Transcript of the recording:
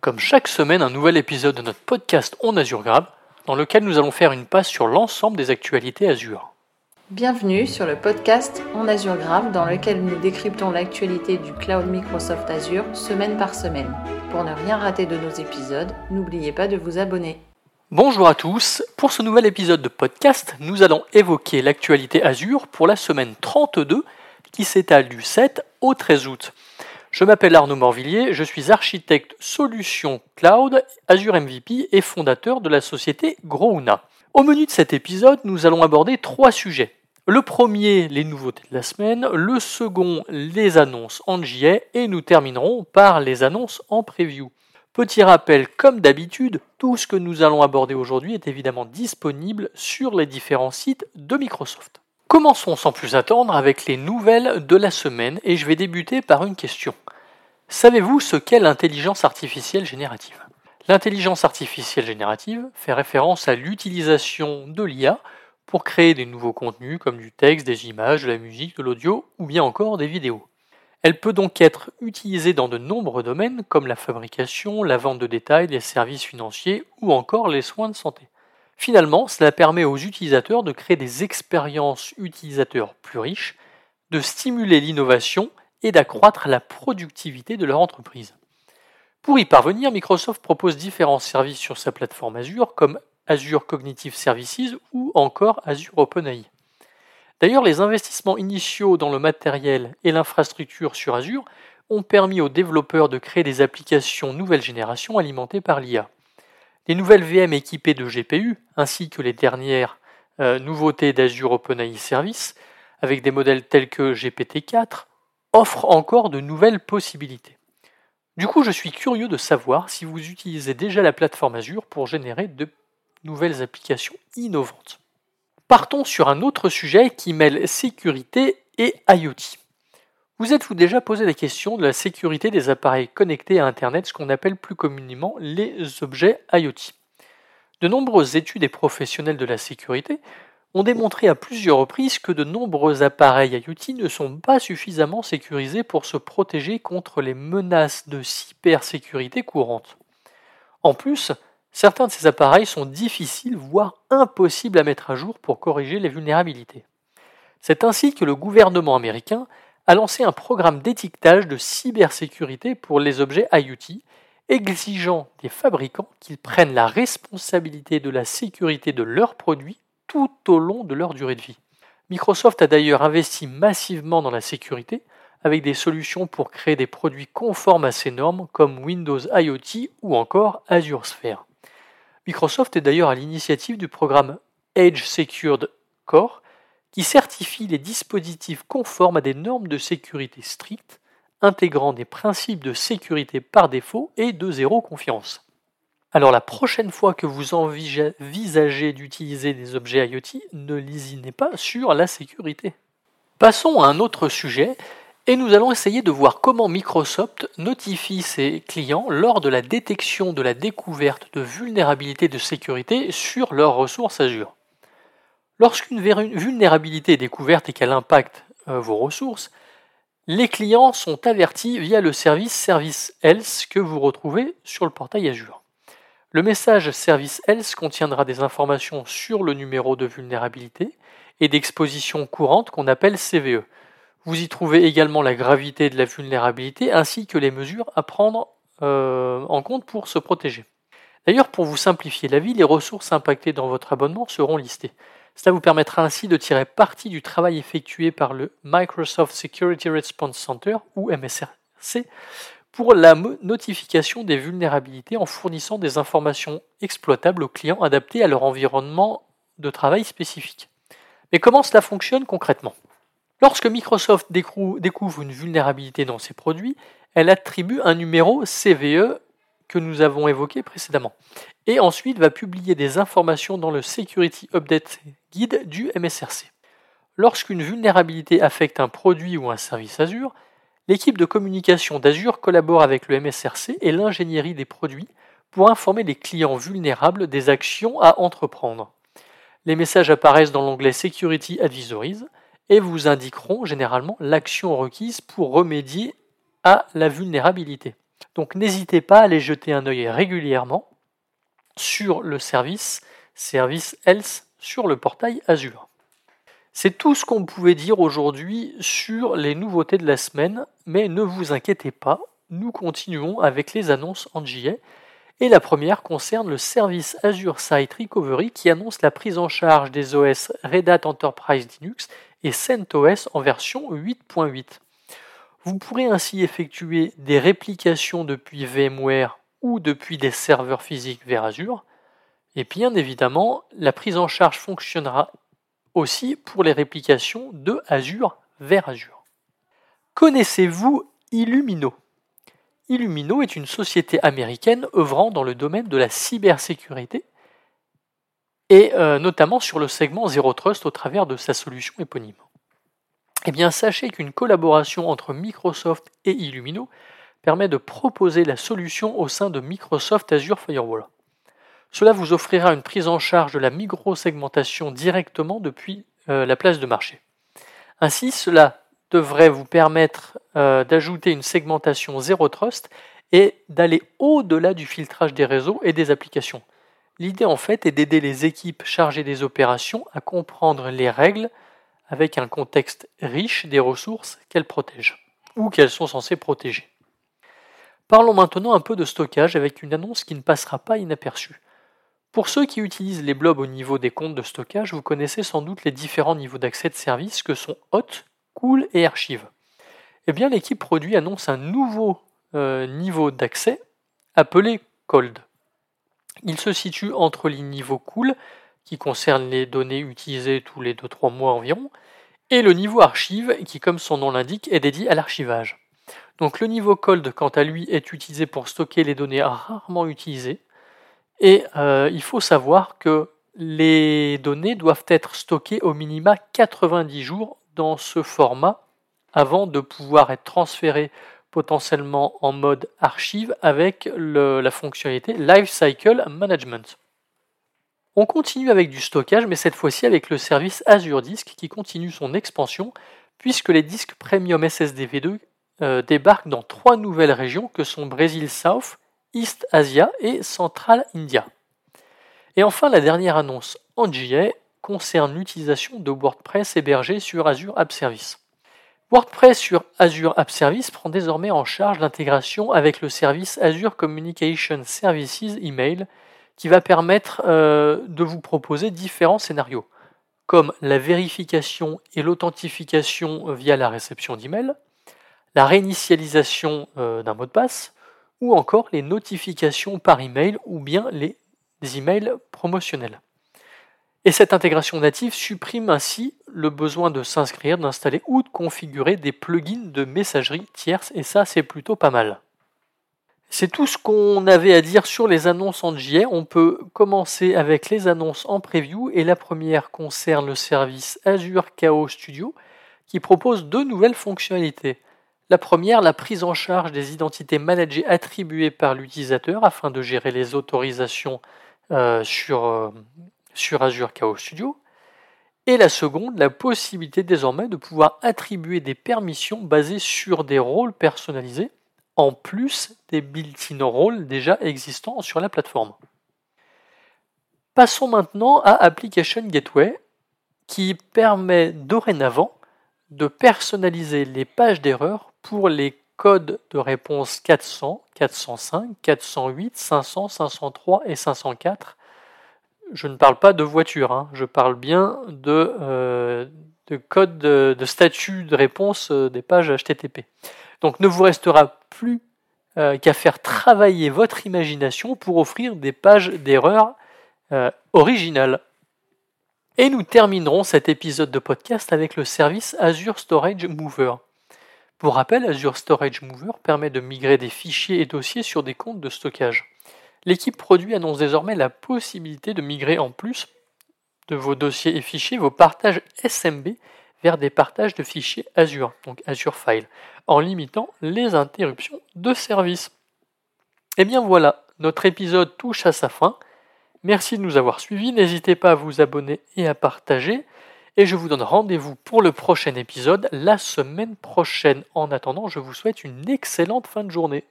Comme chaque semaine, un nouvel épisode de notre podcast On Azure Grave, dans lequel nous allons faire une passe sur l'ensemble des actualités Azure. Bienvenue sur le podcast On Azure Grave, dans lequel nous décryptons l'actualité du cloud Microsoft Azure semaine par semaine. Pour ne rien rater de nos épisodes, n'oubliez pas de vous abonner. Bonjour à tous, pour ce nouvel épisode de podcast, nous allons évoquer l'actualité Azure pour la semaine 32 qui s'étale du 7 au 13 août. Je m'appelle Arnaud Morvillier, je suis architecte solution cloud Azure MVP et fondateur de la société Grouna. Au menu de cet épisode, nous allons aborder trois sujets. Le premier, les nouveautés de la semaine, le second, les annonces en JA et nous terminerons par les annonces en preview. Petit rappel, comme d'habitude, tout ce que nous allons aborder aujourd'hui est évidemment disponible sur les différents sites de Microsoft. Commençons sans plus attendre avec les nouvelles de la semaine et je vais débuter par une question. Savez-vous ce qu'est l'intelligence artificielle générative? L'intelligence artificielle générative fait référence à l'utilisation de l'IA pour créer des nouveaux contenus comme du texte, des images, de la musique, de l'audio ou bien encore des vidéos. Elle peut donc être utilisée dans de nombreux domaines comme la fabrication, la vente de détail, les services financiers ou encore les soins de santé. Finalement, cela permet aux utilisateurs de créer des expériences utilisateurs plus riches, de stimuler l'innovation et d'accroître la productivité de leur entreprise. Pour y parvenir, Microsoft propose différents services sur sa plateforme Azure comme Azure Cognitive Services ou encore Azure OpenAI. D'ailleurs, les investissements initiaux dans le matériel et l'infrastructure sur Azure ont permis aux développeurs de créer des applications nouvelle génération alimentées par l'IA. Les nouvelles VM équipées de GPU, ainsi que les dernières euh, nouveautés d'Azure OpenAI Service, avec des modèles tels que GPT-4, offrent encore de nouvelles possibilités. Du coup, je suis curieux de savoir si vous utilisez déjà la plateforme Azure pour générer de nouvelles applications innovantes. Partons sur un autre sujet qui mêle sécurité et IoT. Vous êtes-vous déjà posé la question de la sécurité des appareils connectés à Internet, ce qu'on appelle plus communément les objets IoT De nombreuses études et professionnels de la sécurité ont démontré à plusieurs reprises que de nombreux appareils IoT ne sont pas suffisamment sécurisés pour se protéger contre les menaces de cybersécurité courantes. En plus, certains de ces appareils sont difficiles, voire impossibles à mettre à jour pour corriger les vulnérabilités. C'est ainsi que le gouvernement américain a lancé un programme d'étiquetage de cybersécurité pour les objets IoT, exigeant des fabricants qu'ils prennent la responsabilité de la sécurité de leurs produits tout au long de leur durée de vie. Microsoft a d'ailleurs investi massivement dans la sécurité avec des solutions pour créer des produits conformes à ces normes comme Windows IoT ou encore Azure Sphere. Microsoft est d'ailleurs à l'initiative du programme Edge Secured Core qui certifie les dispositifs conformes à des normes de sécurité strictes, intégrant des principes de sécurité par défaut et de zéro confiance. Alors la prochaine fois que vous envisagez d'utiliser des objets IoT, ne lésinez pas sur la sécurité. Passons à un autre sujet et nous allons essayer de voir comment Microsoft notifie ses clients lors de la détection de la découverte de vulnérabilités de sécurité sur leurs ressources Azure. Lorsqu'une vulnérabilité est découverte et qu'elle impacte euh, vos ressources, les clients sont avertis via le service Service Else que vous retrouvez sur le portail Azure. Le message Service Else contiendra des informations sur le numéro de vulnérabilité et d'exposition courante qu'on appelle CVE. Vous y trouvez également la gravité de la vulnérabilité ainsi que les mesures à prendre euh, en compte pour se protéger. D'ailleurs, pour vous simplifier la vie, les ressources impactées dans votre abonnement seront listées. Cela vous permettra ainsi de tirer parti du travail effectué par le Microsoft Security Response Center, ou MSRC, pour la notification des vulnérabilités en fournissant des informations exploitables aux clients adaptés à leur environnement de travail spécifique. Mais comment cela fonctionne concrètement? Lorsque Microsoft découvre une vulnérabilité dans ses produits, elle attribue un numéro CVE que nous avons évoqué précédemment et ensuite va publier des informations dans le Security Update Guide du MSRC. Lorsqu'une vulnérabilité affecte un produit ou un service Azure, l'équipe de communication d'Azure collabore avec le MSRC et l'ingénierie des produits pour informer les clients vulnérables des actions à entreprendre. Les messages apparaissent dans l'onglet Security Advisories et vous indiqueront généralement l'action requise pour remédier à la vulnérabilité. Donc n'hésitez pas à aller jeter un œil régulièrement sur le service, service Else sur le portail Azure. C'est tout ce qu'on pouvait dire aujourd'hui sur les nouveautés de la semaine, mais ne vous inquiétez pas, nous continuons avec les annonces en JA. Et la première concerne le service Azure Site Recovery qui annonce la prise en charge des OS Red Hat Enterprise Linux et CentOS en version 8.8. Vous pourrez ainsi effectuer des réplications depuis VMware ou depuis des serveurs physiques vers Azure. Et bien évidemment, la prise en charge fonctionnera aussi pour les réplications de Azure vers Azure. Connaissez-vous Illumino? Illumino est une société américaine œuvrant dans le domaine de la cybersécurité et euh, notamment sur le segment Zero Trust au travers de sa solution éponyme. Eh bien, sachez qu'une collaboration entre Microsoft et Illumino permet de proposer la solution au sein de Microsoft Azure Firewall. Cela vous offrira une prise en charge de la micro-segmentation directement depuis euh, la place de marché. Ainsi, cela devrait vous permettre euh, d'ajouter une segmentation zéro trust et d'aller au-delà du filtrage des réseaux et des applications. L'idée en fait est d'aider les équipes chargées des opérations à comprendre les règles avec un contexte riche des ressources qu'elles protègent ou qu'elles sont censées protéger. Parlons maintenant un peu de stockage avec une annonce qui ne passera pas inaperçue. Pour ceux qui utilisent les blobs au niveau des comptes de stockage, vous connaissez sans doute les différents niveaux d'accès de service que sont Hot, Cool et Archive. Eh bien, l'équipe produit annonce un nouveau euh, niveau d'accès appelé Cold. Il se situe entre les niveaux Cool, qui concerne les données utilisées tous les 2-3 mois environ, et le niveau Archive, qui, comme son nom l'indique, est dédié à l'archivage. Donc le niveau Cold, quant à lui, est utilisé pour stocker les données rarement utilisées, et euh, il faut savoir que les données doivent être stockées au minima 90 jours dans ce format avant de pouvoir être transférées potentiellement en mode archive avec la fonctionnalité Lifecycle Management. On continue avec du stockage, mais cette fois-ci avec le service Azure Disk qui continue son expansion puisque les disques Premium SSD V2 euh, débarquent dans trois nouvelles régions que sont Brésil South, East Asia et Central India. Et enfin, la dernière annonce en JA concerne l'utilisation de WordPress hébergé sur Azure App Service. WordPress sur Azure App Service prend désormais en charge l'intégration avec le service Azure Communication Services Email qui va permettre euh, de vous proposer différents scénarios, comme la vérification et l'authentification via la réception d'email, la réinitialisation euh, d'un mot de passe, ou encore les notifications par email ou bien les emails promotionnels. Et cette intégration native supprime ainsi le besoin de s'inscrire, d'installer ou de configurer des plugins de messagerie tierce, et ça c'est plutôt pas mal. C'est tout ce qu'on avait à dire sur les annonces en JA. On peut commencer avec les annonces en preview et la première concerne le service Azure Chaos Studio qui propose deux nouvelles fonctionnalités. La première, la prise en charge des identités managées attribuées par l'utilisateur afin de gérer les autorisations euh, sur, euh, sur Azure Chaos Studio. Et la seconde, la possibilité désormais de pouvoir attribuer des permissions basées sur des rôles personnalisés, en plus des built-in rôles déjà existants sur la plateforme. Passons maintenant à Application Gateway, qui permet dorénavant de personnaliser les pages d'erreur pour les codes de réponse 400, 405, 408, 500, 503 et 504. Je ne parle pas de voiture, hein. je parle bien de, euh, de code de, statut de réponse euh, des pages HTTP. Donc ne vous restera plus euh, qu'à faire travailler votre imagination pour offrir des pages d'erreur originales. Et nous terminerons cet épisode de podcast avec le service Azure Storage Mover. Pour rappel, Azure Storage Mover permet de migrer des fichiers et dossiers sur des comptes de stockage. L'équipe produit annonce désormais la possibilité de migrer en plus de vos dossiers et fichiers vos partages SMB vers des partages de fichiers Azure, donc Azure File, en limitant les interruptions de service. Et eh bien voilà, notre épisode touche à sa fin. Merci de nous avoir suivis, n'hésitez pas à vous abonner et à partager et je vous donne rendez-vous pour le prochain épisode la semaine prochaine. En attendant, je vous souhaite une excellente fin de journée.